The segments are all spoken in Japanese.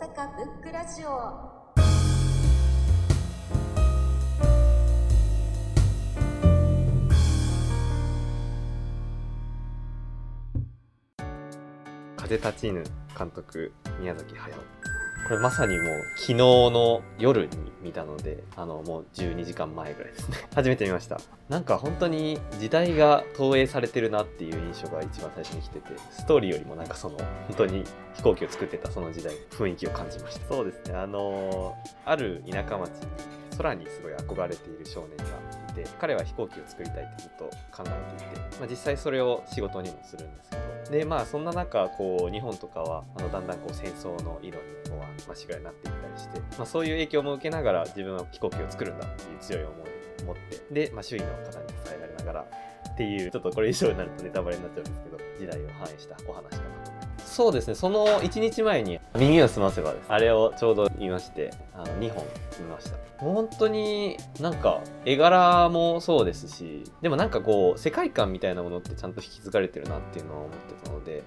阪ブックラジオ。風立ちぬ監督宮崎駿。これまさにもう昨日の夜に見たのであのもう12時間前ぐらいですね。初めて見ました。なんか本当に時代が投影されてるなっていう印象が一番最初に来ててストーリーよりもなんかその本当に飛行機を作ってたその時代雰囲気を感じました。そうですね。あのある田舎町に空にすごい憧れている少年がて彼は飛行機を作りたいってずっと考えていて、まあ、実際それを仕事にもするんですけど。でまあそんな中こう日本とかはあのだんだんこう戦争の色にこうましぐらいになっていったりして、まあ、そういう影響も受けながら自分は飛行機を作るんだっていう強い思いを持ってで、まあ、周囲の方に支えられながらっていうちょっとこれ以上になるとネタバレになっちゃうんですけど時代を反映したお話かな。とそうですね。その1日前に「耳を澄ませば」ですあれをちょうど見ましてあの2本見ました。本当になんか絵柄もそうですしでもなんかこう世界観みたいなものってちゃんと引き継がれてるなっていうのは思ってたので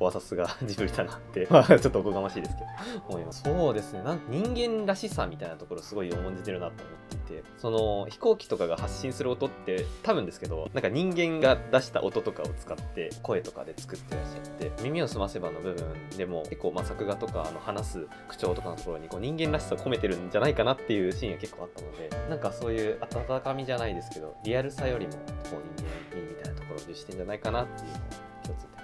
ここはさすがジブリだなって、まあちょっとおこがましいですけど、思います。そうですね、なんか人間らしさみたいなところすごい重んじてるなと思っていて、その飛行機とかが発信する音って多分ですけど、なんか人間が出した音とかを使って声とかで作ってらっしゃって、耳をすませばの部分でも結構まあ作画とかあの話す口調とかのところにこう人間らしさを込めてるんじゃないかなっていうシーンが結構あったので、なんかそういう温かみじゃないですけど、リアルさよりもこう人間味みたいなところを重視してんじゃないかなっていうのを共通点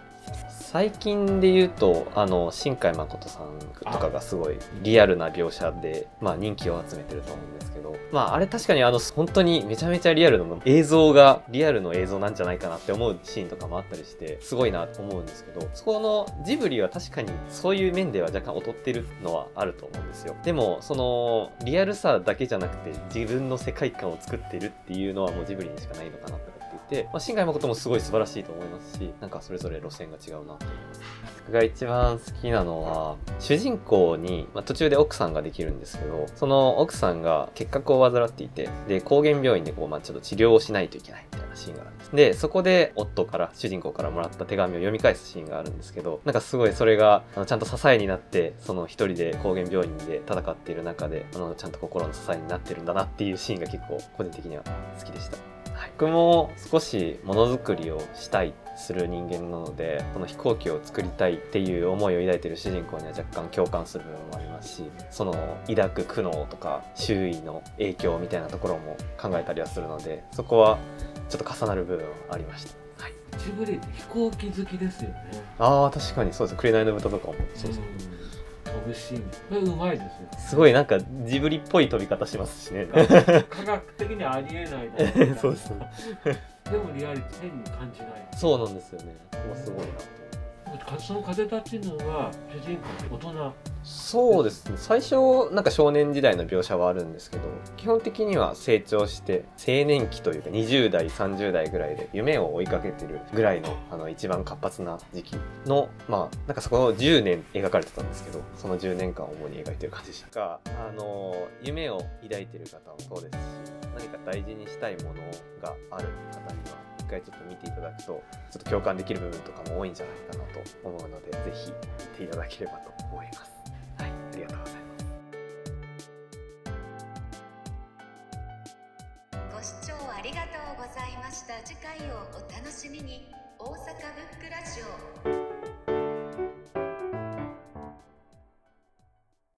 最近で言うとあの新海誠さんとかがすごいリアルな描写で、まあ、人気を集めてると思うんですけど、まあ、あれ確かにあの本当にめちゃめちゃリアルの映像がリアルの映像なんじゃないかなって思うシーンとかもあったりしてすごいなと思うんですけどそこのジブリは確かにそういう面では若干劣ってるのはあると思うんですよ。でもそのリアルさだけじゃなくて自分の世界観を作ってるっていうのはもうジブリにしかないのかなと。て、まあ、新海誠もすごい素晴らしいと思いますしなんかそれぞれ路線が違うなと思います僕が一番好きなのは主人公に、まあ、途中で奥さんができるんですけどその奥さんが結核を患っていてで高原病院でこう、まあ、ちょっと治療をしないといけないみたいなシーンがあるんですでそこで夫から主人公からもらった手紙を読み返すシーンがあるんですけどなんかすごいそれがあのちゃんと支えになってその一人で高原病院で戦っている中であのちゃんと心の支えになってるんだなっていうシーンが結構個人的には好きでした。はい、僕も少しものづくりをしたいする人間なのでこの飛行機を作りたいっていう思いを抱いてる主人公には若干共感する部分もありますしその抱く苦悩とか周囲の影響みたいなところも考えたりはするのでそこはちょっと重なる部分はありました、はい、ジブリって飛行機好きですよね。あー確かにそうです「紅の豚」とかもそうそう飛ぶシーンこれうまいですよ。すごいなんかジブリっぽい飛び方しますしね。科学的にありえない そうですでもリアリティ変に感じない。そうなんですよね。すごいなその風立ちぬは主人公大人。そうですね。最初なんか少年時代の描写はあるんですけど基本的には成長して青年期というか20代30代ぐらいで夢を追いかけてるぐらいのあの一番活発な時期のまあなんかそこの10年描かれてたんですけどその10年間を主に描いてる感じでした。が あの夢を抱いてる方もそうですし何か大事にしたいものがある方には一回ちょっと見ていただくとちょっと共感できる部分とかも多いんじゃないかなと思うのでぜひ見ていただければと思います。はい、ありがとうございます。ご視聴ありがとうございました次回をお楽しみに大阪ブックラジオ